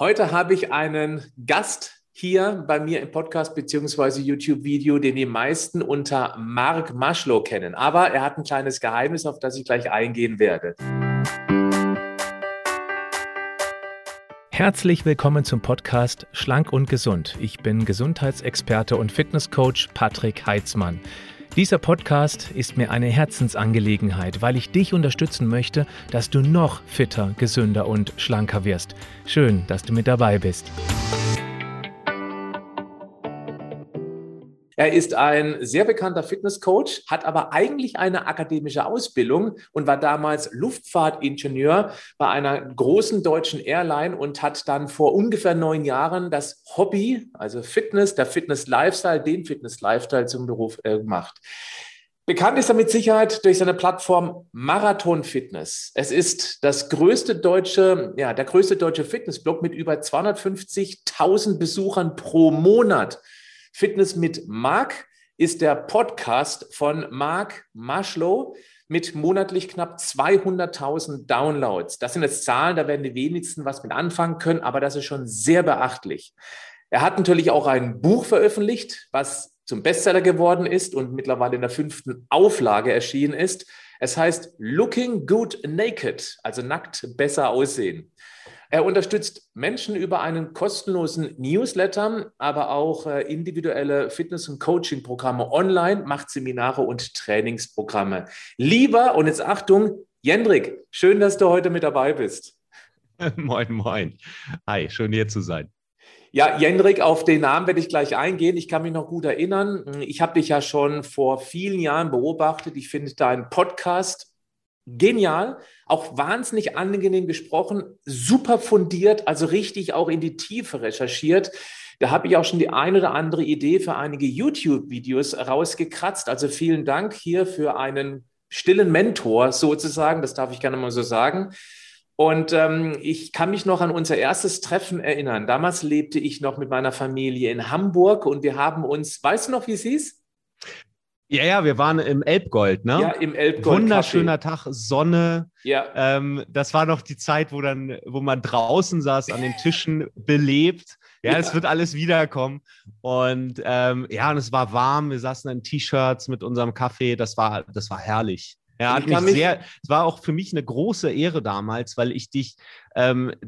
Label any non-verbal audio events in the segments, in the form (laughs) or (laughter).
Heute habe ich einen Gast hier bei mir im Podcast bzw. YouTube-Video, den die meisten unter Mark Maschlow kennen. Aber er hat ein kleines Geheimnis, auf das ich gleich eingehen werde. Herzlich willkommen zum Podcast Schlank und Gesund. Ich bin Gesundheitsexperte und Fitnesscoach Patrick Heitzmann. Dieser Podcast ist mir eine Herzensangelegenheit, weil ich dich unterstützen möchte, dass du noch fitter, gesünder und schlanker wirst. Schön, dass du mit dabei bist. Er ist ein sehr bekannter Fitnesscoach, hat aber eigentlich eine akademische Ausbildung und war damals Luftfahrtingenieur bei einer großen deutschen Airline und hat dann vor ungefähr neun Jahren das Hobby, also Fitness, der Fitness-Lifestyle, den Fitness-Lifestyle zum Beruf äh, gemacht. Bekannt ist er mit Sicherheit durch seine Plattform Marathon Fitness. Es ist das größte deutsche, ja, der größte deutsche Fitnessblog mit über 250.000 Besuchern pro Monat. Fitness mit Marc ist der Podcast von Marc Maschlow mit monatlich knapp 200.000 Downloads. Das sind jetzt Zahlen, da werden die wenigsten was mit anfangen können, aber das ist schon sehr beachtlich. Er hat natürlich auch ein Buch veröffentlicht, was zum Bestseller geworden ist und mittlerweile in der fünften Auflage erschienen ist. Es heißt Looking Good Naked, also nackt besser aussehen. Er unterstützt Menschen über einen kostenlosen Newsletter, aber auch äh, individuelle Fitness- und Coaching-Programme online, macht Seminare und Trainingsprogramme. Lieber, und jetzt Achtung, Jendrik, schön, dass du heute mit dabei bist. (laughs) moin, moin. Hi, schön hier zu sein. Ja, Jendrik, auf den Namen werde ich gleich eingehen. Ich kann mich noch gut erinnern. Ich habe dich ja schon vor vielen Jahren beobachtet. Ich finde deinen Podcast genial, auch wahnsinnig angenehm gesprochen, super fundiert, also richtig auch in die Tiefe recherchiert. Da habe ich auch schon die ein oder andere Idee für einige YouTube-Videos rausgekratzt. Also vielen Dank hier für einen stillen Mentor sozusagen, das darf ich gerne mal so sagen. Und ähm, ich kann mich noch an unser erstes Treffen erinnern. Damals lebte ich noch mit meiner Familie in Hamburg und wir haben uns, weißt du noch, wie es hieß? Ja, ja, wir waren im Elbgold, ne? Ja, im Elbgold. Wunderschöner Tag, Sonne. Ja. Ähm, das war noch die Zeit, wo dann, wo man draußen saß, an den Tischen belebt. Ja, ja. es wird alles wiederkommen. Und ähm, ja, und es war warm. Wir saßen in T-Shirts mit unserem Kaffee. Das war, das war herrlich. Ja, hat mich sehr, es war auch für mich eine große Ehre damals, weil ich dich, ähm, äh,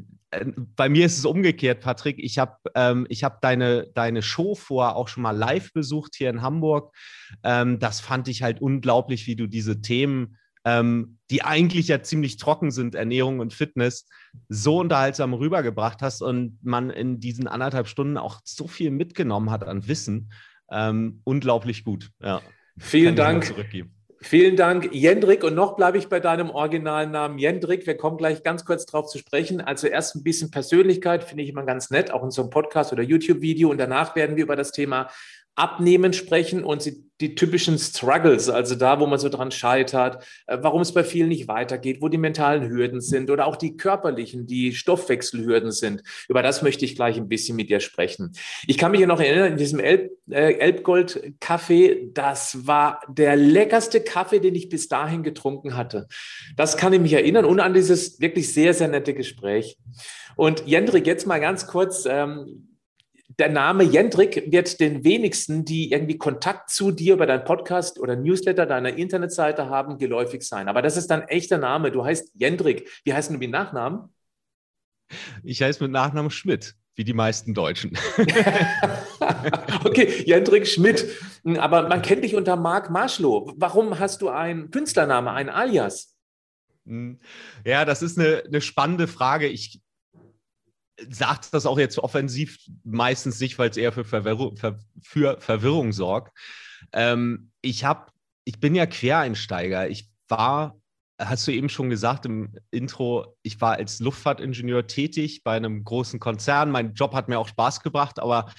bei mir ist es umgekehrt, Patrick. Ich habe ähm, hab deine, deine Show vorher auch schon mal live besucht hier in Hamburg. Ähm, das fand ich halt unglaublich, wie du diese Themen, ähm, die eigentlich ja ziemlich trocken sind, Ernährung und Fitness, so unterhaltsam rübergebracht hast und man in diesen anderthalb Stunden auch so viel mitgenommen hat an Wissen. Ähm, unglaublich gut. Ja. Vielen Dank. Vielen Dank, Jendrik. Und noch bleibe ich bei deinem originalen Namen Jendrik. Wir kommen gleich ganz kurz darauf zu sprechen. Also erst ein bisschen Persönlichkeit finde ich immer ganz nett, auch in so einem Podcast oder YouTube-Video. Und danach werden wir über das Thema Abnehmen sprechen und die typischen Struggles, also da, wo man so dran scheitert, äh, warum es bei vielen nicht weitergeht, wo die mentalen Hürden sind oder auch die körperlichen, die Stoffwechselhürden sind. Über das möchte ich gleich ein bisschen mit dir sprechen. Ich kann mich ja noch erinnern, in diesem Elb, äh, Elbgold-Kaffee, das war der leckerste Kaffee, den ich bis dahin getrunken hatte. Das kann ich mich erinnern und an dieses wirklich sehr, sehr nette Gespräch. Und Jendrik, jetzt mal ganz kurz, ähm, der Name Jendrik wird den wenigsten, die irgendwie Kontakt zu dir über deinen Podcast oder Newsletter deiner Internetseite haben, geläufig sein. Aber das ist dein echter Name. Du heißt Jendrik. Wie heißt du mit Nachnamen? Ich heiße mit Nachnamen Schmidt, wie die meisten Deutschen. (laughs) okay, Jendrik Schmidt. Aber man kennt dich unter Marc Marschlow. Warum hast du einen Künstlername, ein Alias? Hm. Ja, das ist eine, eine spannende Frage. Ich sagt das auch jetzt offensiv meistens nicht, weil es eher für Verwirrung, für, für Verwirrung sorgt. Ähm, ich habe, ich bin ja Quereinsteiger. Ich war, hast du eben schon gesagt im Intro, ich war als Luftfahrtingenieur tätig bei einem großen Konzern. Mein Job hat mir auch Spaß gebracht, aber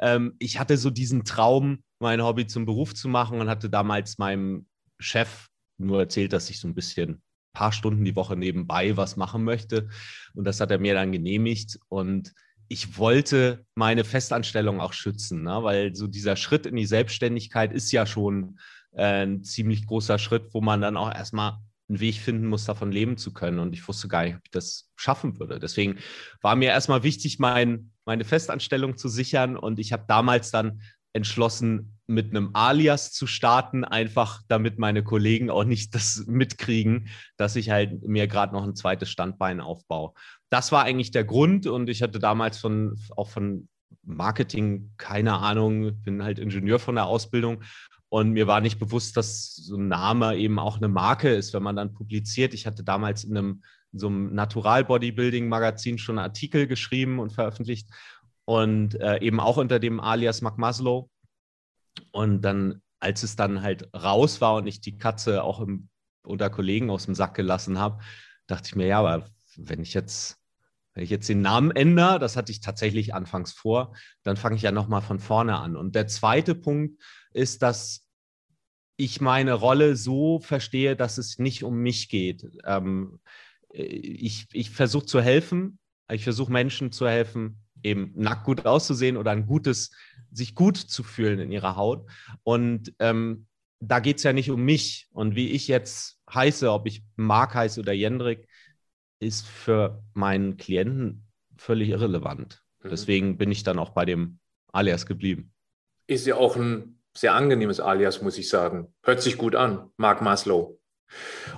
ähm, ich hatte so diesen Traum, mein Hobby zum Beruf zu machen und hatte damals meinem Chef nur erzählt, dass ich so ein bisschen paar Stunden die Woche nebenbei was machen möchte. Und das hat er mir dann genehmigt. Und ich wollte meine Festanstellung auch schützen, ne? weil so dieser Schritt in die Selbstständigkeit ist ja schon äh, ein ziemlich großer Schritt, wo man dann auch erstmal einen Weg finden muss, davon leben zu können. Und ich wusste gar nicht, ob ich das schaffen würde. Deswegen war mir erstmal wichtig, mein, meine Festanstellung zu sichern. Und ich habe damals dann entschlossen, mit einem Alias zu starten, einfach damit meine Kollegen auch nicht das mitkriegen, dass ich halt mir gerade noch ein zweites Standbein aufbaue. Das war eigentlich der Grund und ich hatte damals von, auch von Marketing keine Ahnung, bin halt Ingenieur von der Ausbildung und mir war nicht bewusst, dass so ein Name eben auch eine Marke ist, wenn man dann publiziert. Ich hatte damals in einem in so einem Natural Bodybuilding Magazin schon Artikel geschrieben und veröffentlicht und äh, eben auch unter dem Alias Maslow. Und dann, als es dann halt raus war und ich die Katze auch im, unter Kollegen aus dem Sack gelassen habe, dachte ich mir, ja, aber wenn ich jetzt, wenn ich jetzt den Namen ändere, das hatte ich tatsächlich anfangs vor, dann fange ich ja nochmal von vorne an. Und der zweite Punkt ist, dass ich meine Rolle so verstehe, dass es nicht um mich geht. Ähm, ich ich versuche zu helfen, ich versuche Menschen zu helfen, eben nackt gut auszusehen oder ein gutes, sich gut zu fühlen in ihrer Haut. Und ähm, da geht es ja nicht um mich und wie ich jetzt heiße, ob ich Mark heiße oder Jendrik, ist für meinen Klienten völlig irrelevant. Mhm. Deswegen bin ich dann auch bei dem Alias geblieben. Ist ja auch ein sehr angenehmes Alias, muss ich sagen. Hört sich gut an, Mark Maslow.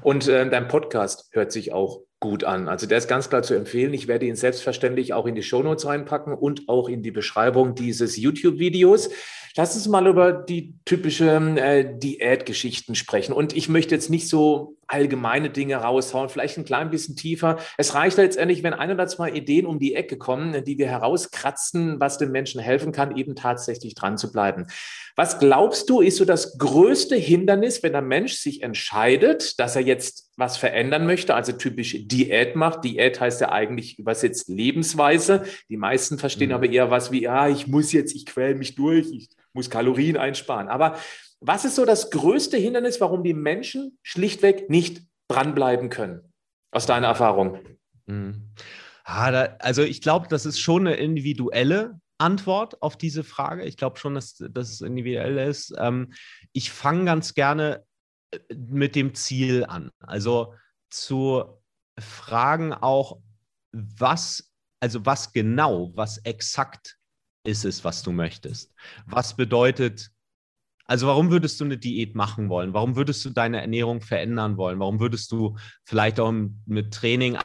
Und äh, dein Podcast hört sich auch gut an. Also der ist ganz klar zu empfehlen. Ich werde ihn selbstverständlich auch in die Shownotes reinpacken und auch in die Beschreibung dieses YouTube-Videos. Lass uns mal über die typischen äh, Diätgeschichten sprechen. Und ich möchte jetzt nicht so allgemeine Dinge raushauen, vielleicht ein klein bisschen tiefer. Es reicht letztendlich, wenn ein oder zwei Ideen um die Ecke kommen, die wir herauskratzen, was den Menschen helfen kann, eben tatsächlich dran zu bleiben. Was glaubst du, ist so das größte Hindernis, wenn ein Mensch sich entscheidet, dass er jetzt was verändern möchte, also typisch Diät macht. Diät heißt ja eigentlich übersetzt Lebensweise. Die meisten verstehen mhm. aber eher was wie, ja, ich muss jetzt, ich quäle mich durch, ich muss Kalorien einsparen. Aber was ist so das größte Hindernis, warum die Menschen schlichtweg nicht dranbleiben können? Aus deiner Erfahrung? Mhm. Ah, da, also ich glaube, das ist schon eine individuelle Antwort auf diese Frage. Ich glaube schon, dass, dass es individuell ist. Ähm, ich fange ganz gerne äh, mit dem Ziel an. Also zu fragen auch, was, also was genau, was exakt ist es, was du möchtest? Was bedeutet also warum würdest du eine Diät machen wollen? Warum würdest du deine Ernährung verändern wollen? Warum würdest du vielleicht auch mit Training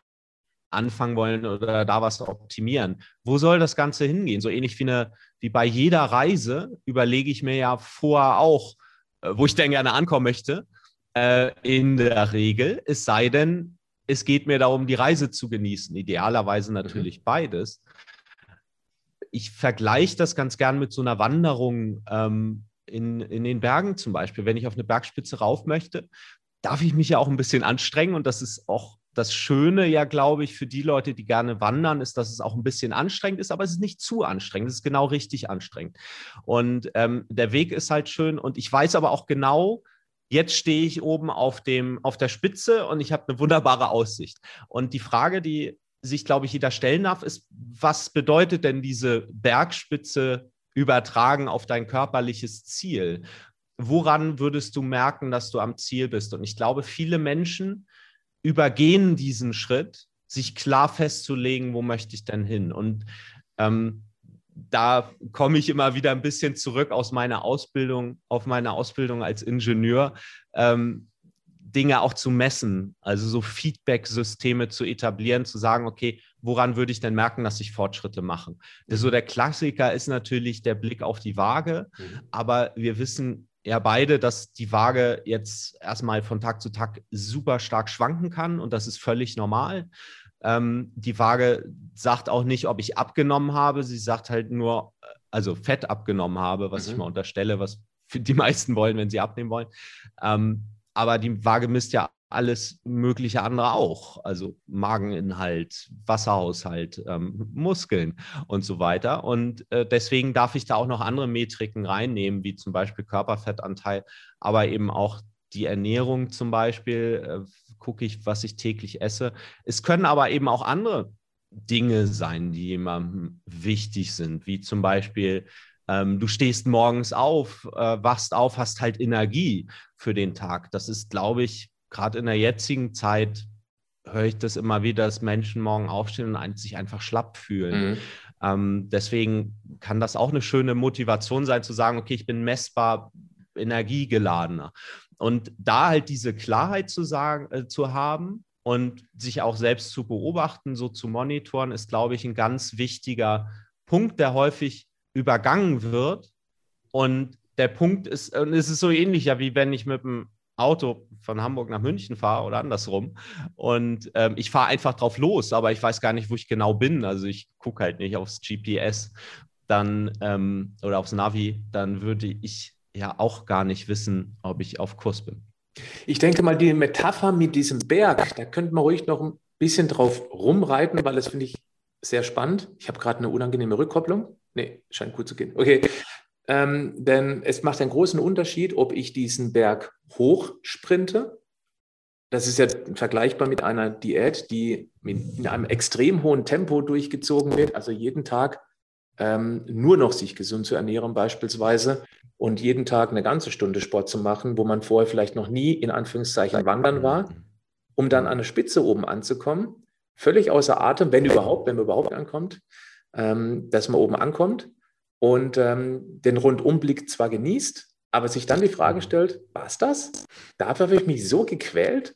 anfangen wollen oder da was optimieren? Wo soll das Ganze hingehen? So ähnlich wie, eine, wie bei jeder Reise überlege ich mir ja vorher auch, äh, wo ich denn gerne ankommen möchte. Äh, in der Regel, es sei denn, es geht mir darum, die Reise zu genießen. Idealerweise natürlich mhm. beides. Ich vergleiche das ganz gern mit so einer Wanderung. Ähm, in, in den Bergen zum Beispiel, wenn ich auf eine Bergspitze rauf möchte, darf ich mich ja auch ein bisschen anstrengen und das ist auch das Schöne ja, glaube ich, für die Leute, die gerne wandern, ist, dass es auch ein bisschen anstrengend ist, aber es ist nicht zu anstrengend. Es ist genau richtig anstrengend. Und ähm, der Weg ist halt schön und ich weiß aber auch genau, jetzt stehe ich oben auf, dem, auf der Spitze und ich habe eine wunderbare Aussicht. Und die Frage, die sich, glaube ich, jeder stellen darf, ist, was bedeutet denn diese Bergspitze übertragen auf dein körperliches Ziel. Woran würdest du merken, dass du am Ziel bist? Und ich glaube, viele Menschen übergehen diesen Schritt, sich klar festzulegen, wo möchte ich denn hin? Und ähm, da komme ich immer wieder ein bisschen zurück aus meiner Ausbildung, auf meine Ausbildung als Ingenieur. Ähm, Dinge auch zu messen, also so Feedback-Systeme zu etablieren, zu sagen, okay, woran würde ich denn merken, dass ich Fortschritte mache? So der Klassiker ist natürlich der Blick auf die Waage, mhm. aber wir wissen ja beide, dass die Waage jetzt erstmal von Tag zu Tag super stark schwanken kann und das ist völlig normal. Ähm, die Waage sagt auch nicht, ob ich abgenommen habe, sie sagt halt nur, also Fett abgenommen habe, was mhm. ich mal unterstelle, was die meisten wollen, wenn sie abnehmen wollen. Ähm, aber die Waage misst ja alles mögliche andere auch. Also Mageninhalt, Wasserhaushalt, ähm, Muskeln und so weiter. Und äh, deswegen darf ich da auch noch andere Metriken reinnehmen, wie zum Beispiel Körperfettanteil, aber eben auch die Ernährung zum Beispiel. Äh, gucke ich, was ich täglich esse. Es können aber eben auch andere Dinge sein, die jemandem wichtig sind, wie zum Beispiel ähm, du stehst morgens auf, äh, wachst auf, hast halt Energie für den Tag. Das ist, glaube ich, gerade in der jetzigen Zeit höre ich das immer wieder, dass Menschen morgen aufstehen und sich einfach schlapp fühlen. Mhm. Ähm, deswegen kann das auch eine schöne Motivation sein, zu sagen, okay, ich bin messbar energiegeladener. Und da halt diese Klarheit zu sagen, äh, zu haben und sich auch selbst zu beobachten, so zu monitoren, ist, glaube ich, ein ganz wichtiger Punkt, der häufig übergangen wird. Und der Punkt ist, und es ist so ähnlich ja, wie wenn ich mit dem Auto von Hamburg nach München fahre oder andersrum. Und ähm, ich fahre einfach drauf los, aber ich weiß gar nicht, wo ich genau bin. Also ich gucke halt nicht aufs GPS dann ähm, oder aufs Navi, dann würde ich ja auch gar nicht wissen, ob ich auf Kurs bin. Ich denke mal, die Metapher mit diesem Berg, da könnte man ruhig noch ein bisschen drauf rumreiten, weil das finde ich sehr spannend. Ich habe gerade eine unangenehme Rückkopplung. Nee, scheint gut zu gehen. Okay. Ähm, denn es macht einen großen Unterschied, ob ich diesen Berg hochsprinte. Das ist ja vergleichbar mit einer Diät, die in einem extrem hohen Tempo durchgezogen wird, also jeden Tag ähm, nur noch sich gesund zu ernähren beispielsweise und jeden Tag eine ganze Stunde Sport zu machen, wo man vorher vielleicht noch nie in Anführungszeichen wandern war, um dann an der Spitze oben anzukommen, völlig außer Atem, wenn überhaupt, wenn man überhaupt ankommt, ähm, dass man oben ankommt und ähm, den Rundumblick zwar genießt, aber sich dann die Frage stellt, war es das? Dafür habe ich mich so gequält?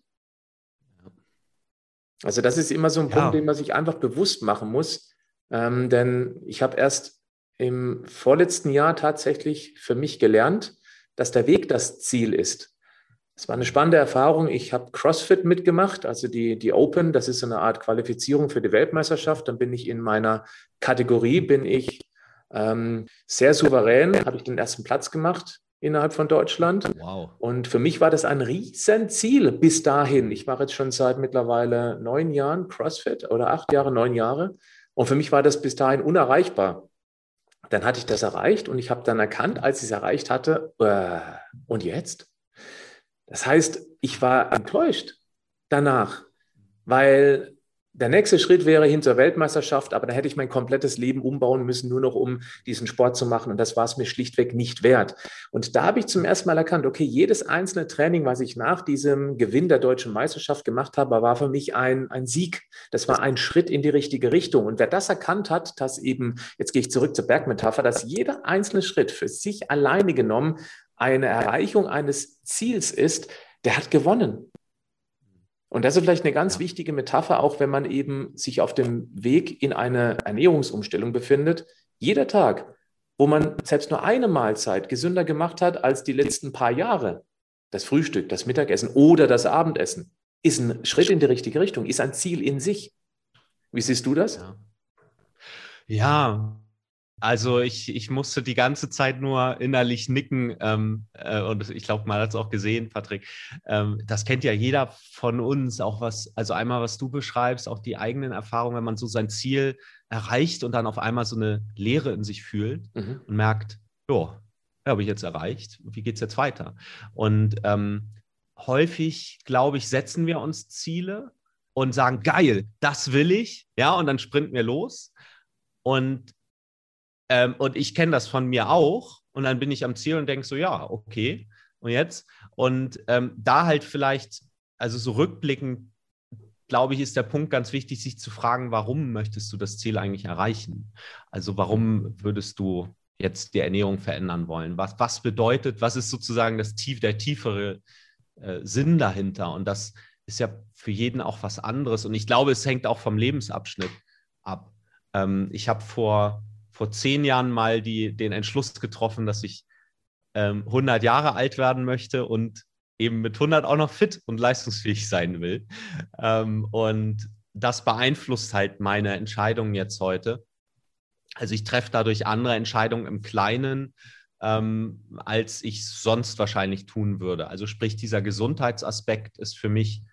Also das ist immer so ein ja. Punkt, den man sich einfach bewusst machen muss. Ähm, denn ich habe erst im vorletzten Jahr tatsächlich für mich gelernt, dass der Weg das Ziel ist. Es war eine spannende Erfahrung. Ich habe CrossFit mitgemacht, also die, die Open, das ist so eine Art Qualifizierung für die Weltmeisterschaft. Dann bin ich in meiner Kategorie, bin ich ähm, sehr souverän, habe ich den ersten Platz gemacht innerhalb von Deutschland. Wow. Und für mich war das ein Riesenziel bis dahin. Ich mache jetzt schon seit mittlerweile neun Jahren CrossFit oder acht Jahre, neun Jahre. Und für mich war das bis dahin unerreichbar. Dann hatte ich das erreicht und ich habe dann erkannt, als ich es erreicht hatte, äh, und jetzt? Das heißt, ich war enttäuscht danach, weil der nächste Schritt wäre hin zur Weltmeisterschaft, aber da hätte ich mein komplettes Leben umbauen müssen, nur noch um diesen Sport zu machen. Und das war es mir schlichtweg nicht wert. Und da habe ich zum ersten Mal erkannt, okay, jedes einzelne Training, was ich nach diesem Gewinn der deutschen Meisterschaft gemacht habe, war für mich ein, ein Sieg. Das war ein Schritt in die richtige Richtung. Und wer das erkannt hat, dass eben, jetzt gehe ich zurück zur Bergmetapher, dass jeder einzelne Schritt für sich alleine genommen eine Erreichung eines Ziels ist, der hat gewonnen. Und das ist vielleicht eine ganz wichtige Metapher, auch wenn man eben sich auf dem Weg in eine Ernährungsumstellung befindet. Jeder Tag, wo man selbst nur eine Mahlzeit gesünder gemacht hat als die letzten paar Jahre, das Frühstück, das Mittagessen oder das Abendessen, ist ein Schritt in die richtige Richtung, ist ein Ziel in sich. Wie siehst du das? Ja, ja also ich, ich musste die ganze Zeit nur innerlich nicken ähm, äh, und ich glaube, man hat es auch gesehen, Patrick. Ähm, das kennt ja jeder von uns, auch was, also einmal, was du beschreibst, auch die eigenen Erfahrungen, wenn man so sein Ziel erreicht und dann auf einmal so eine Leere in sich fühlt mhm. und merkt, ja, habe ich jetzt erreicht, wie geht es jetzt weiter? Und ähm, häufig, glaube ich, setzen wir uns Ziele und sagen, geil, das will ich, ja, und dann sprinten wir los. Und ähm, und ich kenne das von mir auch. Und dann bin ich am Ziel und denke so, ja, okay. Und jetzt? Und ähm, da halt vielleicht, also so rückblickend, glaube ich, ist der Punkt ganz wichtig, sich zu fragen, warum möchtest du das Ziel eigentlich erreichen? Also warum würdest du jetzt die Ernährung verändern wollen? Was, was bedeutet, was ist sozusagen das tief, der tiefere äh, Sinn dahinter? Und das ist ja für jeden auch was anderes. Und ich glaube, es hängt auch vom Lebensabschnitt ab. Ähm, ich habe vor vor zehn Jahren mal die, den Entschluss getroffen, dass ich ähm, 100 Jahre alt werden möchte und eben mit 100 auch noch fit und leistungsfähig sein will. Ähm, und das beeinflusst halt meine Entscheidungen jetzt heute. Also ich treffe dadurch andere Entscheidungen im Kleinen, ähm, als ich sonst wahrscheinlich tun würde. Also sprich, dieser Gesundheitsaspekt ist für mich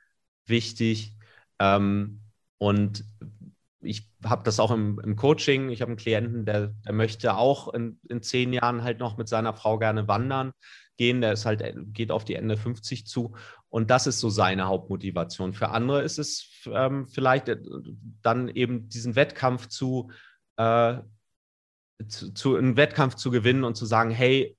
wichtig. Ähm, und ich habe das auch im, im, Coaching. Ich habe einen Klienten, der, der möchte auch in, in, zehn Jahren halt noch mit seiner Frau gerne wandern gehen. Der ist halt, geht auf die Ende 50 zu. Und das ist so seine Hauptmotivation. Für andere ist es ähm, vielleicht äh, dann eben diesen Wettkampf zu, äh, zu, zu, einen Wettkampf zu gewinnen und zu sagen, hey,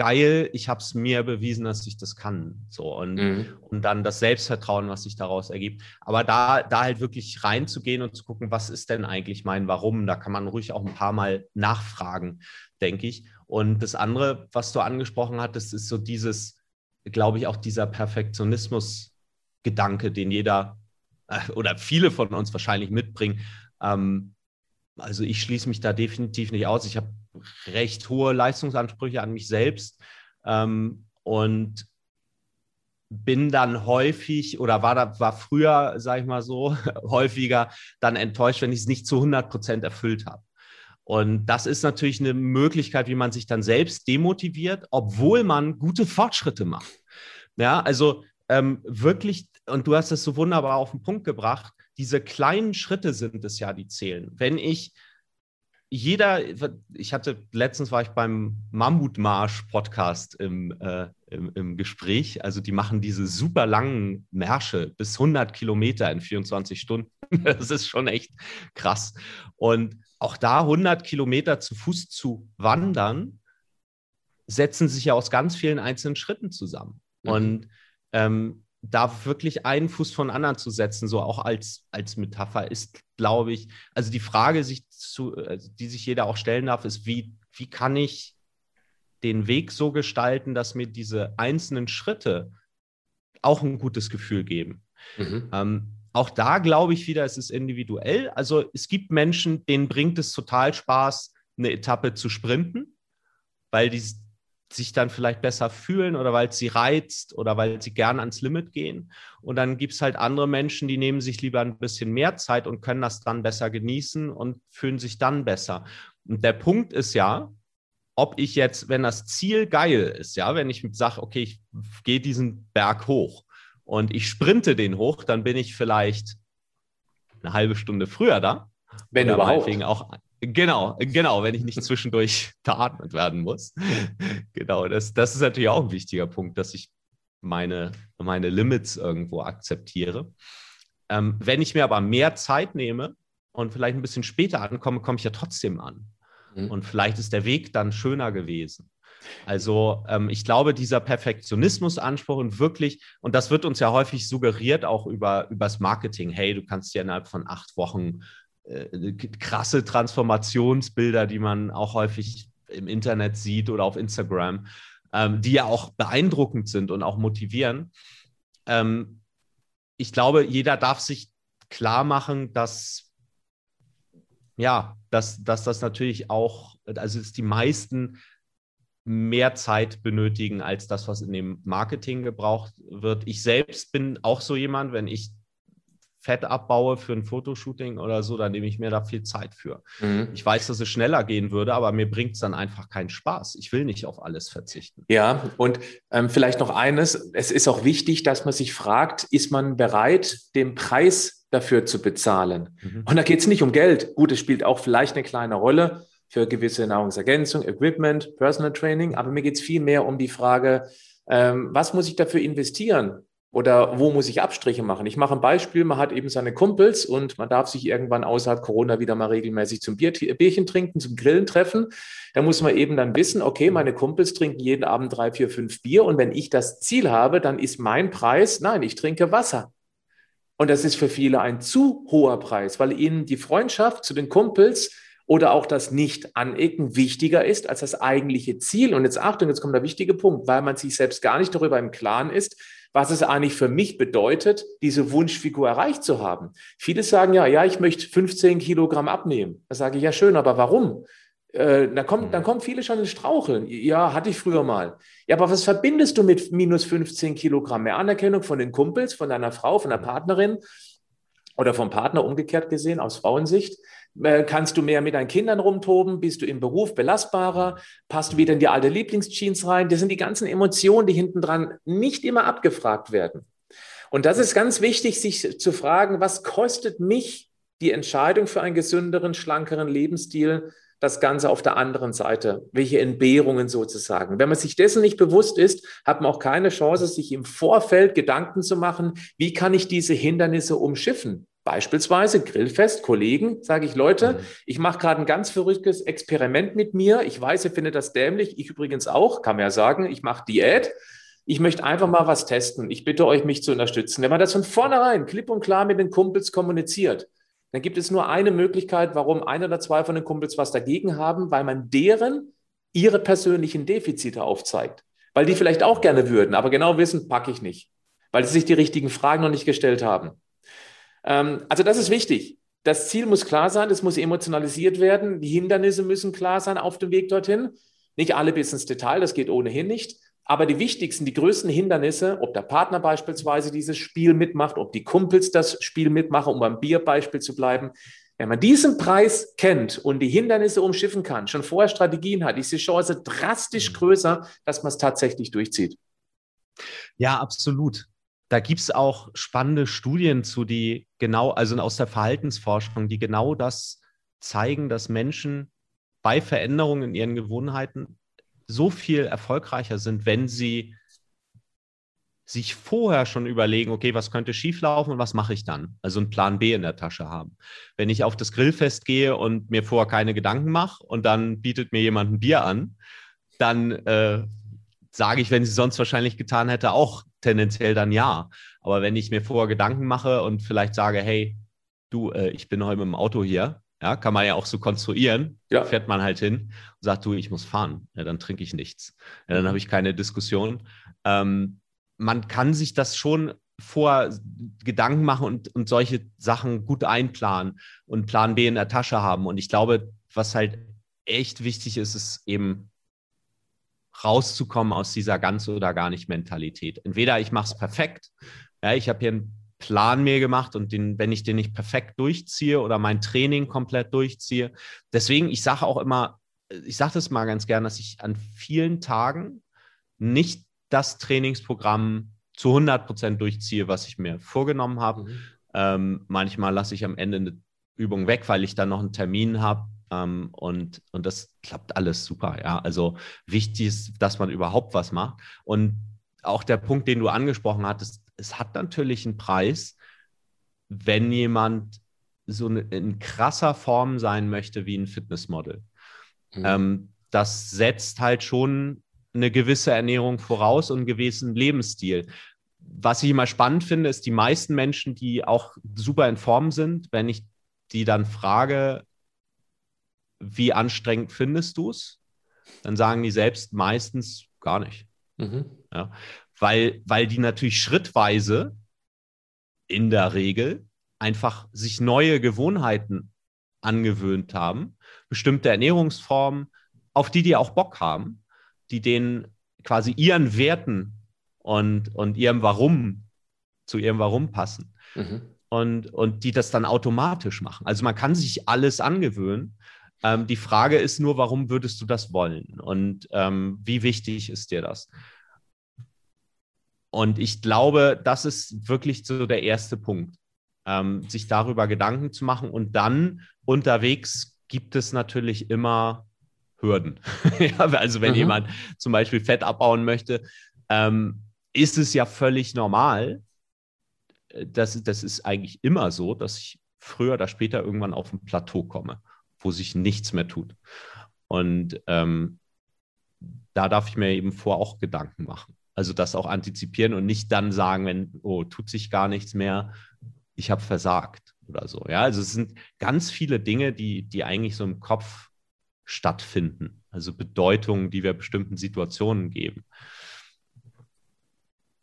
geil, ich habe es mir bewiesen, dass ich das kann. So und, mhm. und dann das Selbstvertrauen, was sich daraus ergibt. Aber da, da halt wirklich reinzugehen und zu gucken, was ist denn eigentlich mein Warum, da kann man ruhig auch ein paar Mal nachfragen, denke ich. Und das andere, was du angesprochen hattest, ist so dieses, glaube ich, auch dieser Perfektionismus-Gedanke, den jeder äh, oder viele von uns wahrscheinlich mitbringen. Ähm, also ich schließe mich da definitiv nicht aus. Ich habe recht hohe Leistungsansprüche an mich selbst ähm, und bin dann häufig oder war da war früher, sage ich mal so, (laughs) häufiger dann enttäuscht, wenn ich es nicht zu 100 Prozent erfüllt habe. Und das ist natürlich eine Möglichkeit, wie man sich dann selbst demotiviert, obwohl man gute Fortschritte macht. Ja, also ähm, wirklich, und du hast es so wunderbar auf den Punkt gebracht, diese kleinen Schritte sind es ja, die zählen. Wenn ich jeder, ich hatte letztens war ich beim Mammutmarsch-Podcast im, äh, im, im, Gespräch. Also die machen diese super langen Märsche bis 100 Kilometer in 24 Stunden. (laughs) Das ist schon echt krass. Und auch da 100 Kilometer zu Fuß zu wandern, setzen sich ja aus ganz vielen einzelnen Schritten zusammen. Mhm. Und ähm, da wirklich einen Fuß von anderen zu setzen, so auch als, als Metapher, ist, glaube ich, also die Frage, sich zu, also die sich jeder auch stellen darf, ist, wie, wie kann ich den Weg so gestalten, dass mir diese einzelnen Schritte auch ein gutes Gefühl geben. Mhm. Ähm, auch da glaube ich wieder, es ist individuell. Also es gibt Menschen, denen bringt es total Spaß, eine Etappe zu sprinten, weil die sich dann vielleicht besser fühlen oder weil es sie reizt oder weil sie gern ans Limit gehen. Und dann gibt es halt andere Menschen, die nehmen sich lieber ein bisschen mehr Zeit und können das dann besser genießen und fühlen sich dann besser. Und der Punkt ist ja, ob ich jetzt, wenn das Ziel geil ist, ja, wenn ich sage, okay, ich gehe diesen Berg hoch und ich sprinte den hoch, dann bin ich vielleicht eine halbe Stunde früher da. Wenn überhaupt. Auch Genau, genau, wenn ich nicht (laughs) zwischendurch beatmet werden muss. genau, das, das ist natürlich auch ein wichtiger Punkt, dass ich meine, meine Limits irgendwo akzeptiere. Ähm, wenn ich mir aber mehr Zeit nehme und vielleicht ein bisschen später ankomme, komme ich ja trotzdem an. Mhm. Und vielleicht ist der Weg dann schöner gewesen. Also ähm, ich glaube, dieser Perfektionismusanspruch und wirklich, und das wird uns ja häufig suggeriert, auch über übers Marketing, hey, du kannst ja innerhalb von acht Wochen äh, krasse Transformationsbilder, die man auch häufig im Internet sieht oder auf Instagram, ähm, die ja auch beeindruckend sind und auch motivieren. Ähm, ich glaube, jeder darf sich klar machen, dass ja, dass, dass das natürlich auch, also dass die meisten mehr Zeit benötigen als das, was in dem Marketing gebraucht wird. Ich selbst bin auch so jemand, wenn ich Fett abbaue für ein Fotoshooting oder so, dann nehme ich mir da viel Zeit für. Mhm. Ich weiß, dass es schneller gehen würde, aber mir bringt es dann einfach keinen Spaß. Ich will nicht auf alles verzichten. Ja, und ähm, vielleicht noch eines, es ist auch wichtig, dass man sich fragt, ist man bereit, den Preis dafür zu bezahlen? Mhm. Und da geht es nicht um Geld. Gut, es spielt auch vielleicht eine kleine Rolle für gewisse Nahrungsergänzung, Equipment, Personal Training, aber mir geht es viel mehr um die Frage, ähm, was muss ich dafür investieren? Oder wo muss ich Abstriche machen? Ich mache ein Beispiel, man hat eben seine Kumpels und man darf sich irgendwann außerhalb Corona wieder mal regelmäßig zum Bier, Bierchen trinken, zum Grillen treffen. Da muss man eben dann wissen, okay, meine Kumpels trinken jeden Abend drei, vier, fünf Bier und wenn ich das Ziel habe, dann ist mein Preis, nein, ich trinke Wasser. Und das ist für viele ein zu hoher Preis, weil ihnen die Freundschaft zu den Kumpels oder auch das Nicht-Anecken wichtiger ist als das eigentliche Ziel. Und jetzt Achtung, jetzt kommt der wichtige Punkt, weil man sich selbst gar nicht darüber im Klaren ist, was es eigentlich für mich bedeutet, diese Wunschfigur erreicht zu haben. Viele sagen ja, ja, ich möchte 15 Kilogramm abnehmen. Da sage ich, ja schön, aber warum? Äh, dann, kommt, dann kommen viele schon ins Straucheln. Ja, hatte ich früher mal. Ja, aber was verbindest du mit minus 15 Kilogramm? Mehr Anerkennung von den Kumpels, von deiner Frau, von der Partnerin oder vom Partner umgekehrt gesehen, aus Frauensicht? Äh, kannst du mehr mit deinen Kindern rumtoben? Bist du im Beruf belastbarer? Passt du wieder in die alte Lieblingsjeans rein? Das sind die ganzen Emotionen, die hinten dran nicht immer abgefragt werden. Und das ist ganz wichtig, sich zu fragen, was kostet mich die Entscheidung für einen gesünderen, schlankeren Lebensstil? Das Ganze auf der anderen Seite. Welche Entbehrungen sozusagen. Wenn man sich dessen nicht bewusst ist, hat man auch keine Chance, sich im Vorfeld Gedanken zu machen, wie kann ich diese Hindernisse umschiffen? Beispielsweise Grillfest, Kollegen, sage ich, Leute, mhm. ich mache gerade ein ganz verrücktes Experiment mit mir. Ich weiß, ihr findet das dämlich. Ich übrigens auch, kann man ja sagen, ich mache Diät. Ich möchte einfach mal was testen. Ich bitte euch, mich zu unterstützen. Wenn man das von vornherein klipp und klar mit den Kumpels kommuniziert, dann gibt es nur eine Möglichkeit, warum ein oder zwei von den Kumpels was dagegen haben, weil man deren ihre persönlichen Defizite aufzeigt. Weil die vielleicht auch gerne würden, aber genau wissen, packe ich nicht. Weil sie sich die richtigen Fragen noch nicht gestellt haben. Ähm, also das ist wichtig. Das Ziel muss klar sein, es muss emotionalisiert werden, die Hindernisse müssen klar sein auf dem Weg dorthin. Nicht alle bis ins Detail, das geht ohnehin nicht. Aber die wichtigsten, die größten Hindernisse, ob der Partner beispielsweise dieses Spiel mitmacht, ob die Kumpels das Spiel mitmachen, um beim Bierbeispiel zu bleiben, wenn man diesen Preis kennt und die Hindernisse umschiffen kann, schon vorher Strategien hat, ist die Chance drastisch größer, dass man es tatsächlich durchzieht. Ja, absolut. Da gibt es auch spannende Studien zu, die genau, also aus der Verhaltensforschung, die genau das zeigen, dass Menschen bei Veränderungen in ihren Gewohnheiten so viel erfolgreicher sind, wenn sie sich vorher schon überlegen, okay, was könnte schieflaufen und was mache ich dann? Also einen Plan B in der Tasche haben. Wenn ich auf das Grillfest gehe und mir vorher keine Gedanken mache und dann bietet mir jemand ein Bier an, dann äh, sage ich, wenn sie sonst wahrscheinlich getan hätte, auch tendenziell dann ja. Aber wenn ich mir vorher Gedanken mache und vielleicht sage, hey, du, äh, ich bin heute mit dem Auto hier, ja, kann man ja auch so konstruieren, ja. fährt man halt hin und sagt, du, ich muss fahren, ja, dann trinke ich nichts. Ja, dann habe ich keine Diskussion. Ähm, man kann sich das schon vor Gedanken machen und, und solche Sachen gut einplanen und Plan B in der Tasche haben. Und ich glaube, was halt echt wichtig ist, ist eben rauszukommen aus dieser ganz oder gar nicht Mentalität. Entweder ich mache es perfekt, ja, ich habe hier einen Plan mir gemacht und den, wenn ich den nicht perfekt durchziehe oder mein Training komplett durchziehe. Deswegen, ich sage auch immer, ich sage das mal ganz gern, dass ich an vielen Tagen nicht das Trainingsprogramm zu 100 Prozent durchziehe, was ich mir vorgenommen habe. Mhm. Ähm, manchmal lasse ich am Ende eine Übung weg, weil ich dann noch einen Termin habe ähm, und, und das klappt alles super. Ja, also wichtig ist, dass man überhaupt was macht. Und auch der Punkt, den du angesprochen hattest, es hat natürlich einen Preis, wenn jemand so in krasser Form sein möchte wie ein Fitnessmodel. Mhm. Ähm, das setzt halt schon eine gewisse Ernährung voraus und einen gewissen Lebensstil. Was ich immer spannend finde, ist die meisten Menschen, die auch super in Form sind, wenn ich die dann frage, wie anstrengend findest du es? Dann sagen die selbst meistens gar nicht. Mhm. Ja, weil, weil die natürlich schrittweise in der Regel einfach sich neue Gewohnheiten angewöhnt haben, bestimmte Ernährungsformen, auf die die auch Bock haben, die denen quasi ihren Werten und, und ihrem Warum zu ihrem Warum passen. Mhm. Und, und die das dann automatisch machen. Also man kann sich alles angewöhnen, ähm, die Frage ist nur, warum würdest du das wollen und ähm, wie wichtig ist dir das? Und ich glaube, das ist wirklich so der erste Punkt, ähm, sich darüber Gedanken zu machen. Und dann unterwegs gibt es natürlich immer Hürden. (laughs) ja, also wenn mhm. jemand zum Beispiel Fett abbauen möchte, ähm, ist es ja völlig normal. Äh, das, das ist eigentlich immer so, dass ich früher oder später irgendwann auf ein Plateau komme wo sich nichts mehr tut. Und ähm, da darf ich mir eben vor auch Gedanken machen. Also das auch antizipieren und nicht dann sagen, wenn, oh, tut sich gar nichts mehr, ich habe versagt oder so. Ja, also es sind ganz viele Dinge, die, die eigentlich so im Kopf stattfinden. Also Bedeutungen, die wir bestimmten Situationen geben.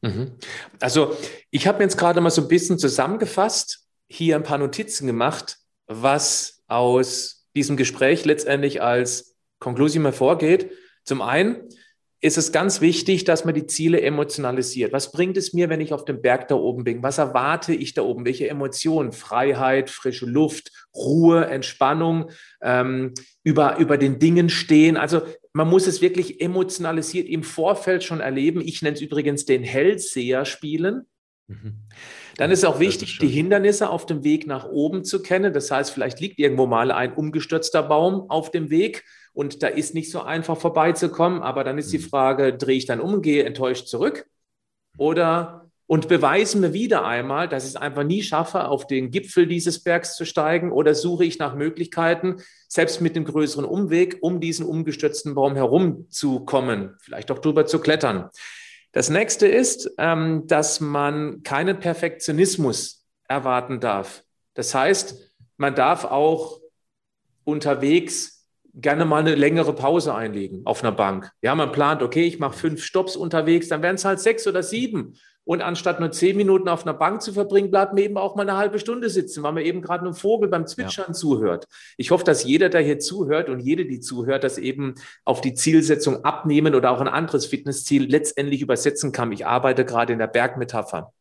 Mhm. Also ich habe jetzt gerade mal so ein bisschen zusammengefasst, hier ein paar Notizen gemacht, was aus diesem Gespräch letztendlich als Konklusion hervorgeht. Zum einen ist es ganz wichtig, dass man die Ziele emotionalisiert. Was bringt es mir, wenn ich auf dem Berg da oben bin? Was erwarte ich da oben? Welche Emotionen? Freiheit, frische Luft, Ruhe, Entspannung, ähm, über, über den Dingen stehen. Also man muss es wirklich emotionalisiert im Vorfeld schon erleben. Ich nenne es übrigens den Hellseher spielen. Mhm. Dann ist auch wichtig, ist die Hindernisse auf dem Weg nach oben zu kennen. Das heißt, vielleicht liegt irgendwo mal ein umgestürzter Baum auf dem Weg und da ist nicht so einfach vorbeizukommen. Aber dann ist die mhm. Frage, drehe ich dann um, gehe enttäuscht zurück oder und beweise mir wieder einmal, dass ich es einfach nie schaffe, auf den Gipfel dieses Bergs zu steigen oder suche ich nach Möglichkeiten, selbst mit dem größeren Umweg, um diesen umgestürzten Baum herumzukommen, vielleicht auch drüber zu klettern. Das nächste ist, ähm, dass man keinen Perfektionismus erwarten darf. Das heißt, man darf auch unterwegs gerne mal eine längere Pause einlegen auf einer Bank. Ja, man plant, okay, ich mache fünf Stops unterwegs, dann werden es halt sechs oder sieben. Und anstatt nur zehn Minuten auf einer Bank zu verbringen, bleibt man eben auch mal eine halbe Stunde sitzen, weil man eben gerade einem Vogel beim Zwitschern ja. zuhört. Ich hoffe, dass jeder, der hier zuhört und jede, die zuhört, das eben auf die Zielsetzung abnehmen oder auch ein anderes Fitnessziel letztendlich übersetzen kann. Ich arbeite gerade in der Bergmetapher.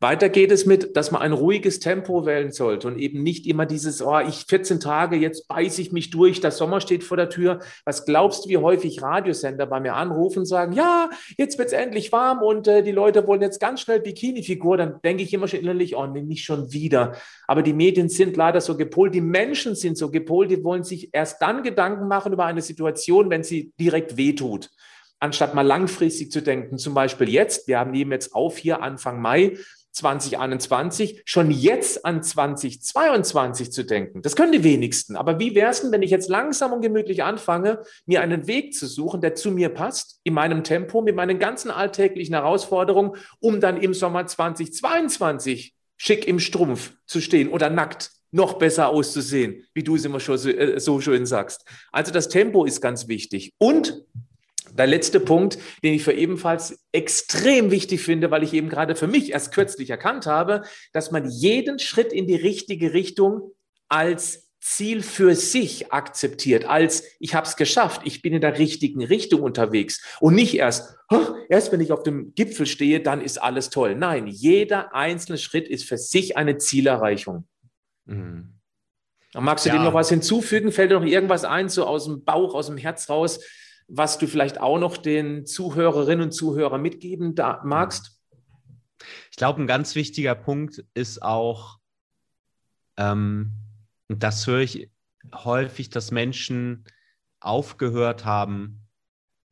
Weiter geht es mit, dass man ein ruhiges Tempo wählen sollte und eben nicht immer dieses, oh, ich 14 Tage, jetzt beiße ich mich durch, der Sommer steht vor der Tür. Was glaubst du, wie häufig Radiosender bei mir anrufen und sagen, ja, jetzt wird es endlich warm und äh, die Leute wollen jetzt ganz schnell Bikini-Figur, dann denke ich immer schon innerlich, oh, nee, nicht schon wieder. Aber die Medien sind leider so gepolt, die Menschen sind so gepolt, die wollen sich erst dann Gedanken machen über eine Situation, wenn sie direkt wehtut anstatt mal langfristig zu denken, zum Beispiel jetzt, wir haben nehmen jetzt auf hier Anfang Mai, 2021 schon jetzt an 2022 zu denken. Das können die wenigsten. Aber wie wäre es denn, wenn ich jetzt langsam und gemütlich anfange, mir einen Weg zu suchen, der zu mir passt, in meinem Tempo, mit meinen ganzen alltäglichen Herausforderungen, um dann im Sommer 2022 schick im Strumpf zu stehen oder nackt noch besser auszusehen, wie du es immer schon so, äh, so schön sagst. Also das Tempo ist ganz wichtig. Und der letzte Punkt, den ich für ebenfalls extrem wichtig finde, weil ich eben gerade für mich erst kürzlich erkannt habe, dass man jeden Schritt in die richtige Richtung als Ziel für sich akzeptiert, als ich habe es geschafft, ich bin in der richtigen Richtung unterwegs und nicht erst, erst wenn ich auf dem Gipfel stehe, dann ist alles toll. Nein, jeder einzelne Schritt ist für sich eine Zielerreichung. Mhm. Magst du ja. dem noch was hinzufügen? Fällt dir noch irgendwas ein, so aus dem Bauch, aus dem Herz raus, was du vielleicht auch noch den Zuhörerinnen und Zuhörern mitgeben da, magst? Ich glaube, ein ganz wichtiger Punkt ist auch, ähm, das höre ich häufig, dass Menschen aufgehört haben,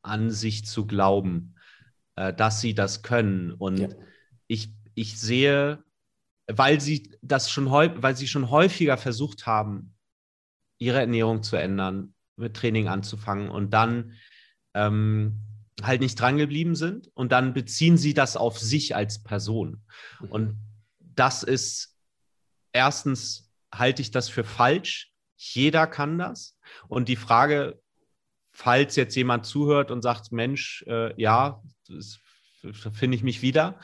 an sich zu glauben, äh, dass sie das können. Und ja. ich, ich sehe, weil sie das schon weil sie schon häufiger versucht haben, ihre Ernährung zu ändern, mit Training anzufangen und dann ähm, halt nicht drangeblieben sind und dann beziehen sie das auf sich als Person. Mhm. Und das ist erstens halte ich das für falsch. Jeder kann das. Und die Frage, falls jetzt jemand zuhört und sagt, Mensch, äh, ja, finde ich mich wieder,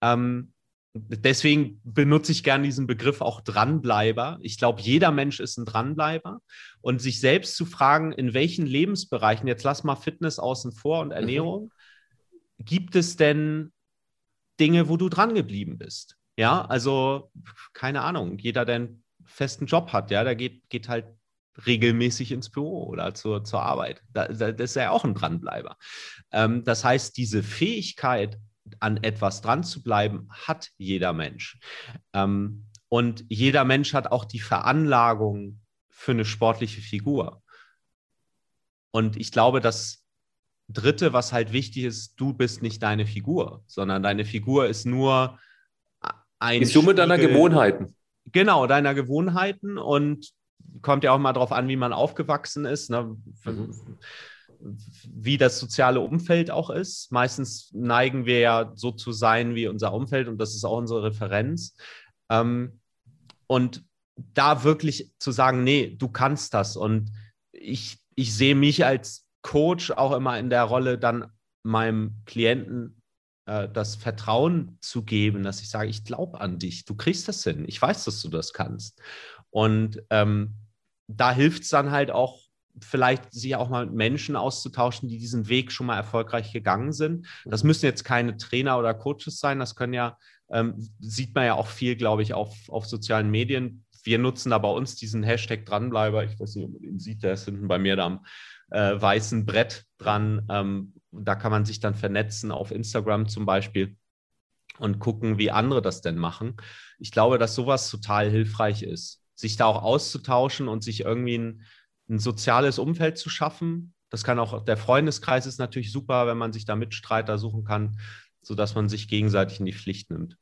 ähm, deswegen benutze ich gerne diesen Begriff auch Dranbleiber. Ich glaube, jeder Mensch ist ein Dranbleiber. Und sich selbst zu fragen, in welchen Lebensbereichen, jetzt lass mal Fitness außen vor und mhm. Ernährung, mhm. gibt es denn Dinge, wo du dran geblieben bist? Ja, also keine Ahnung, jeder, der einen festen Job hat, ja, der geht, geht halt regelmäßig ins Büro oder zur, zur Arbeit. Da, das ist ja auch ein Dranbleiber. Ähm, das heißt, diese Fähigkeit, an etwas dran zu bleiben, hat jeder Mensch. Ähm, und jeder Mensch hat auch die Veranlagung für eine sportliche Figur. Und ich glaube, das Dritte, was halt wichtig ist, du bist nicht deine Figur, sondern deine Figur ist nur ein. Die Summe deiner Gewohnheiten. Genau, deiner Gewohnheiten und kommt ja auch mal darauf an, wie man aufgewachsen ist. Ne? Wie das soziale Umfeld auch ist. Meistens neigen wir ja so zu sein wie unser Umfeld und das ist auch unsere Referenz. Ähm, und da wirklich zu sagen, nee, du kannst das. Und ich, ich sehe mich als Coach auch immer in der Rolle, dann meinem Klienten äh, das Vertrauen zu geben, dass ich sage, ich glaube an dich, du kriegst das hin, ich weiß, dass du das kannst. Und ähm, da hilft es dann halt auch vielleicht sich auch mal mit Menschen auszutauschen, die diesen Weg schon mal erfolgreich gegangen sind. Das müssen jetzt keine Trainer oder Coaches sein, das können ja, ähm, sieht man ja auch viel, glaube ich, auf, auf sozialen Medien. Wir nutzen da bei uns diesen Hashtag Dranbleiber. Ich weiß nicht, ob man den sieht, der ist hinten bei mir da am äh, weißen Brett dran. Ähm, da kann man sich dann vernetzen auf Instagram zum Beispiel und gucken, wie andere das denn machen. Ich glaube, dass sowas total hilfreich ist, sich da auch auszutauschen und sich irgendwie ein ein soziales Umfeld zu schaffen. Das kann auch, der Freundeskreis ist natürlich super, wenn man sich da Mitstreiter suchen kann. sodass man sich gegenseitig in die Pflicht nimmt.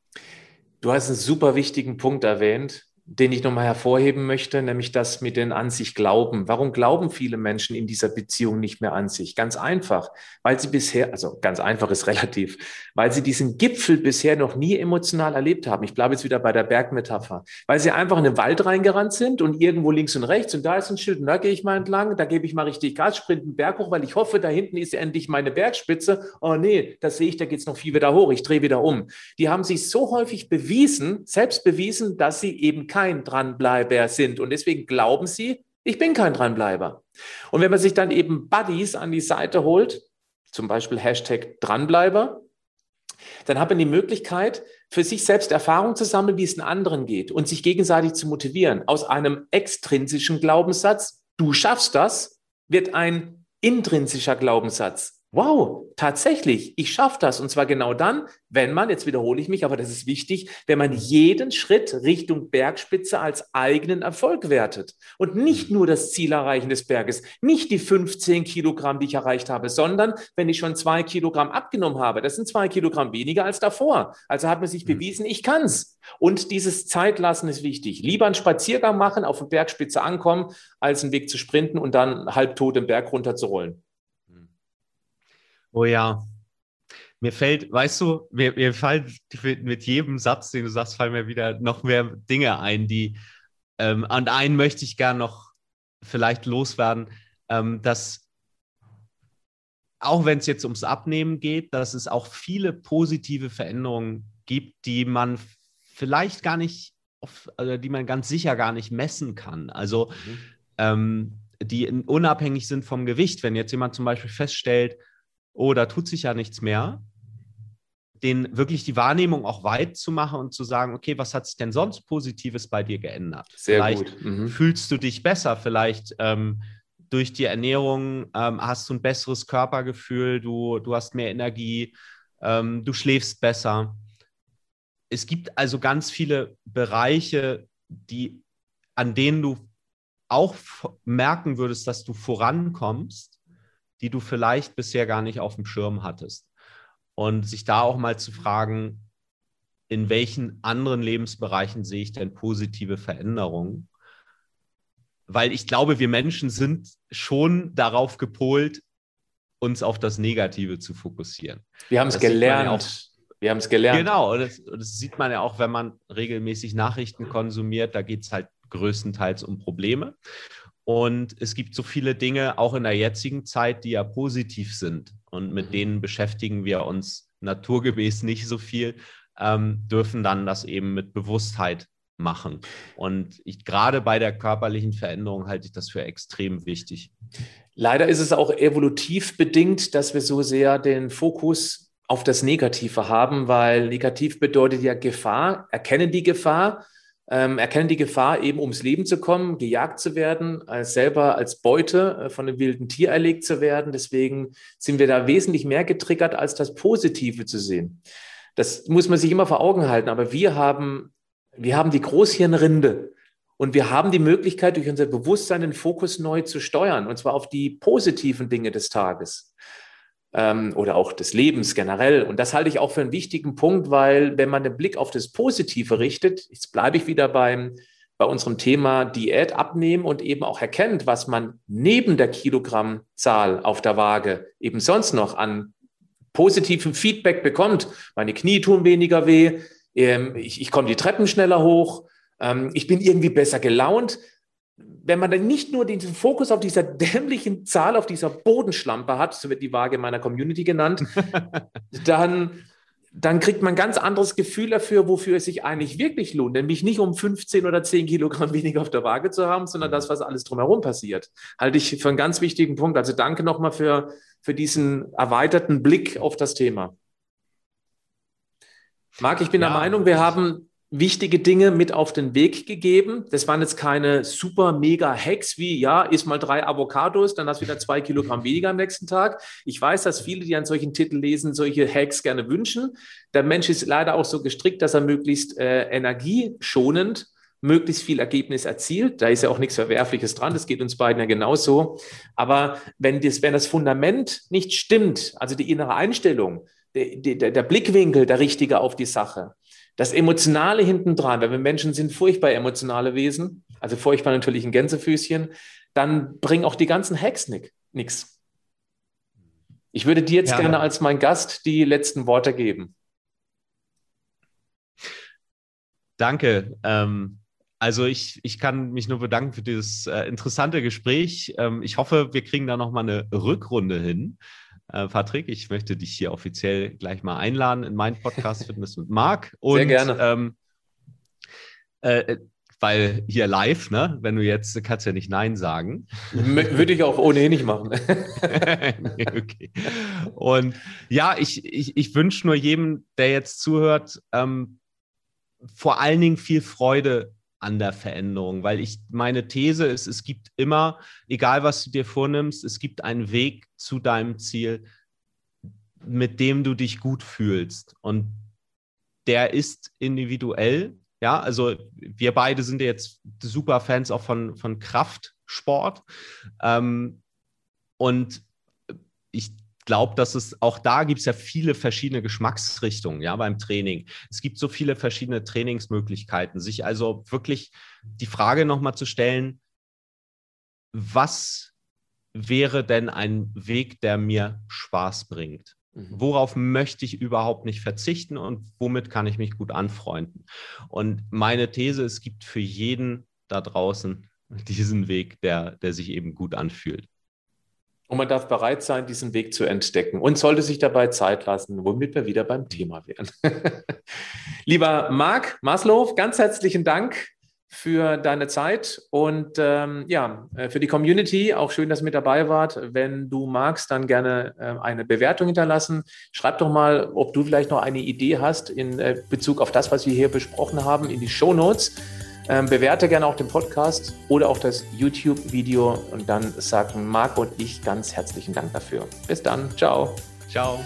Du hast einen super wichtigen Punkt erwähnt den ich nochmal hervorheben möchte, nämlich das mit den an sich glauben. Warum glauben viele Menschen in dieser Beziehung nicht mehr an sich? Ganz einfach, weil sie bisher, also ganz einfach ist relativ, weil sie diesen Gipfel bisher noch nie emotional erlebt haben. Ich bleibe jetzt wieder bei der Bergmetapher, weil sie einfach in den Wald reingerannt sind und irgendwo links und rechts und da ist ein Schild und da gehe ich mal entlang, da gebe ich mal richtig Gas, sprint einen Berg hoch, weil ich hoffe, da hinten ist endlich meine Bergspitze. Oh nee, das sehe ich, da geht es noch viel wieder hoch, ich drehe wieder um. Die haben sich so häufig bewiesen, selbst bewiesen, dass sie eben kein Dranbleiber sind. Und deswegen glauben sie, ich bin kein Dranbleiber. Und wenn man sich dann eben Buddies an die Seite holt, zum Beispiel Hashtag Dranbleiber, dann hat man die Möglichkeit, für sich selbst Erfahrung zu sammeln, wie es den anderen geht und sich gegenseitig zu motivieren. Aus einem extrinsischen Glaubenssatz, du schaffst das, wird ein intrinsischer Glaubenssatz wow, tatsächlich, ich schaffe das. Und zwar genau dann, wenn man, jetzt wiederhole ich mich, aber das ist wichtig, wenn man jeden Schritt Richtung Bergspitze als eigenen Erfolg wertet. Und nicht nur das Ziel erreichen des Berges, nicht die 15 Kilogramm, die ich erreicht habe, sondern wenn ich schon zwei Kilogramm abgenommen habe, das sind zwei Kilogramm weniger als davor. Also hat man sich mhm. bewiesen, ich kann's. Und dieses Zeitlassen ist wichtig. Lieber einen Spaziergang machen, auf der Bergspitze ankommen, als einen Weg zu sprinten und dann halbtot den Berg runterzurollen. Oh ja. Mir fällt, weißt du, mir, mir fallen mit jedem Satz, den du sagst, fallen mir wieder noch mehr Dinge ein, die, ähm, an einen möchte ich gern noch vielleicht loswerden, ähm, dass auch wenn es jetzt ums Abnehmen geht, dass es auch viele positive Veränderungen gibt, die man vielleicht gar nicht, auf, also die man ganz sicher gar nicht messen kann. Also mhm. ähm, die unabhängig sind vom Gewicht. Wenn jetzt jemand zum Beispiel feststellt, oh, da tut sich ja nichts mehr, den wirklich die Wahrnehmung auch weit zu machen und zu sagen, okay, was hat sich denn sonst Positives bei dir geändert? Sehr vielleicht gut. Mhm. fühlst du dich besser, vielleicht ähm, durch die Ernährung ähm, hast du ein besseres Körpergefühl, du, du hast mehr Energie, ähm, du schläfst besser. Es gibt also ganz viele Bereiche, die, an denen du auch merken würdest, dass du vorankommst, die du vielleicht bisher gar nicht auf dem Schirm hattest. Und sich da auch mal zu fragen, in welchen anderen Lebensbereichen sehe ich denn positive Veränderungen? Weil ich glaube, wir Menschen sind schon darauf gepolt, uns auf das Negative zu fokussieren. Wir haben es gelernt. Wir haben es gelernt. Genau, und das, das, sieht man ja auch, wenn man regelmäßig Nachrichten konsumiert. Da geht es halt größtenteils um Probleme. Und es gibt so viele Dinge auch in der jetzigen Zeit, die ja positiv sind. Und mit mhm. denen beschäftigen wir uns naturgemäß nicht so viel, ähm, dürfen dann das eben mit Bewusstheit machen. Und ich, gerade bei der körperlichen Veränderung halte ich das für extrem wichtig. Leider ist es auch evolutiv bedingt, dass wir so sehr den Fokus auf das Negative haben, weil negativ bedeutet ja Gefahr, erkennen die Gefahr ähm, erkennen die Gefahr, eben ums Leben zu kommen, gejagt zu werden, als selber als Beute äh, von einem wilden Tier erlegt zu werden. Deswegen sind wir da wesentlich mehr getriggert, als das Positive zu sehen. Das muss man sich immer vor Augen halten. Aber wir haben, wir haben die Großhirnrinde. Und wir haben die Möglichkeit, durch unser Bewusstsein den Fokus neu zu steuern, und zwar auf die positiven Dinge des Tages ähm, oder auch des Lebens generell. Und das halte ich auch für einen wichtigen Punkt, weil wenn man den Blick auf das Positive richtet, jetzt bleibe ich wieder beim, bei unserem Thema Diät abnehmen und eben auch erkennt, was man neben der Kilogrammzahl auf der Waage eben sonst noch an positivem Feedback bekommt. Meine Knie tun weniger weh, ähm, ich, ich komme die Treppen schneller hoch, ähm, ich bin irgendwie besser gelaunt wenn man dann nicht nur den Fokus auf dieser dämlichen Zahl, auf dieser Bodenschlampe hat, so wird die Waage meiner Community genannt, (laughs) dann, dann kriegt man ein ganz anderes Gefühl dafür, wofür es sich eigentlich wirklich lohnt. Nämlich nicht um 15 oder 10 Kilogramm (laughs) weniger auf der Waage zu haben, sondern das, was alles drumherum passiert. Halte ich für einen ganz wichtigen Punkt. Also danke nochmal für, für diesen erweiterten Blick auf das Thema. Marc, ich bin ja. der Meinung, wir haben wichtige Dinge mit auf den Weg gegeben. Das waren jetzt keine super mega Hacks wie, ja, isst mal drei Avocados, dann hast du wieder zwei Kilogramm weniger am nächsten Tag. Ich weiß, dass viele, die an solchen Titeln lesen, solche Hacks gerne wünschen. Der Mensch ist leider auch so gestrickt, dass er möglichst äh, energieschonend möglichst viel Ergebnis erzielt. Da ist ja auch nichts Verwerfliches dran. Das geht uns beiden ja genauso. Aber wenn das, wenn das Fundament nicht stimmt, also die innere Einstellung, der, der, der Blickwinkel der richtige auf die Sache. Das Emotionale hintendran, weil wir Menschen sind furchtbar emotionale Wesen, also furchtbar natürlich ein Gänsefüßchen, dann bringen auch die ganzen Hacks nichts. Ich würde dir jetzt ja. gerne als mein Gast die letzten Worte geben. Danke. Ähm, also ich, ich kann mich nur bedanken für dieses äh, interessante Gespräch. Ähm, ich hoffe, wir kriegen da nochmal eine Rückrunde hin. Äh, Patrick, ich möchte dich hier offiziell gleich mal einladen in meinen Podcast Fitness mit Marc. (laughs) Und, Sehr gerne. Ähm, äh, weil hier live, ne? Wenn du jetzt kannst ja nicht Nein sagen. Würde ich auch ohnehin nicht machen. (laughs) (laughs) okay. Und ja, ich, ich, ich wünsche nur jedem, der jetzt zuhört, ähm, vor allen Dingen viel Freude an der Veränderung, weil ich meine These ist, es gibt immer, egal was du dir vornimmst, es gibt einen Weg zu deinem Ziel, mit dem du dich gut fühlst. Und der ist individuell. Ja, also wir beide sind jetzt super Fans auch von, von Kraftsport. Ähm, und ich glaube, dass es auch da gibt es ja viele verschiedene Geschmacksrichtungen, ja, beim Training. Es gibt so viele verschiedene Trainingsmöglichkeiten, sich also wirklich die Frage nochmal zu stellen, was wäre denn ein Weg, der mir Spaß bringt? Mhm. Worauf möchte ich überhaupt nicht verzichten und womit kann ich mich gut anfreunden? Und meine These, es gibt für jeden da draußen (laughs) diesen Weg, der, der sich eben gut anfühlt. Und man darf bereit sein, diesen Weg zu entdecken und sollte sich dabei Zeit lassen, womit wir wieder beim Thema wären. (laughs) Lieber Marc Maslow, ganz herzlichen Dank für deine Zeit und ähm, ja, äh, für die Community. Auch schön, dass ihr mit dabei wart. Wenn du magst, dann gerne äh, eine Bewertung hinterlassen. Schreib doch mal, ob du vielleicht noch eine Idee hast in äh, Bezug auf das, was wir hier besprochen haben, in die Show Notes. Ähm, bewerte gerne auch den Podcast oder auch das YouTube-Video und dann sagen Marc und ich ganz herzlichen Dank dafür. Bis dann. Ciao. Ciao.